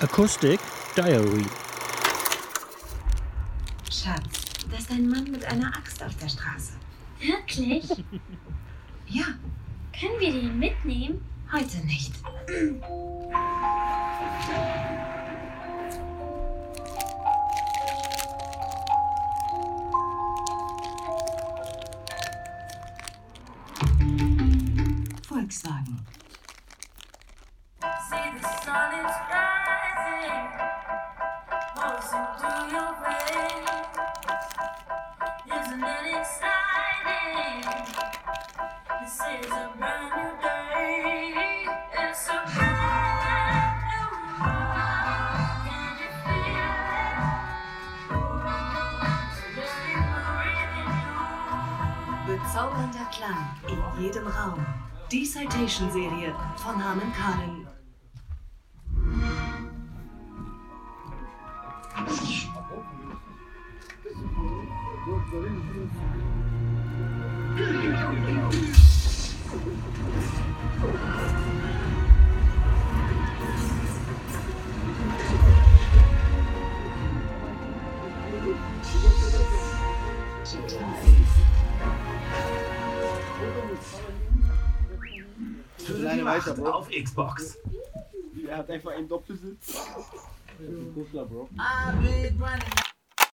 Acoustic Diary. Schatz, da ist ein Mann mit einer Axt auf der Straße. Wirklich? Ja, Können wir den mitnehmen? heute nicht. Volkswagen. See the sun is Bezaubernder Klang in jedem Raum. Die Citation-Serie von Harman Kardon. Auf Xbox. Er hat einfach einen Doppelsitz. i'll be running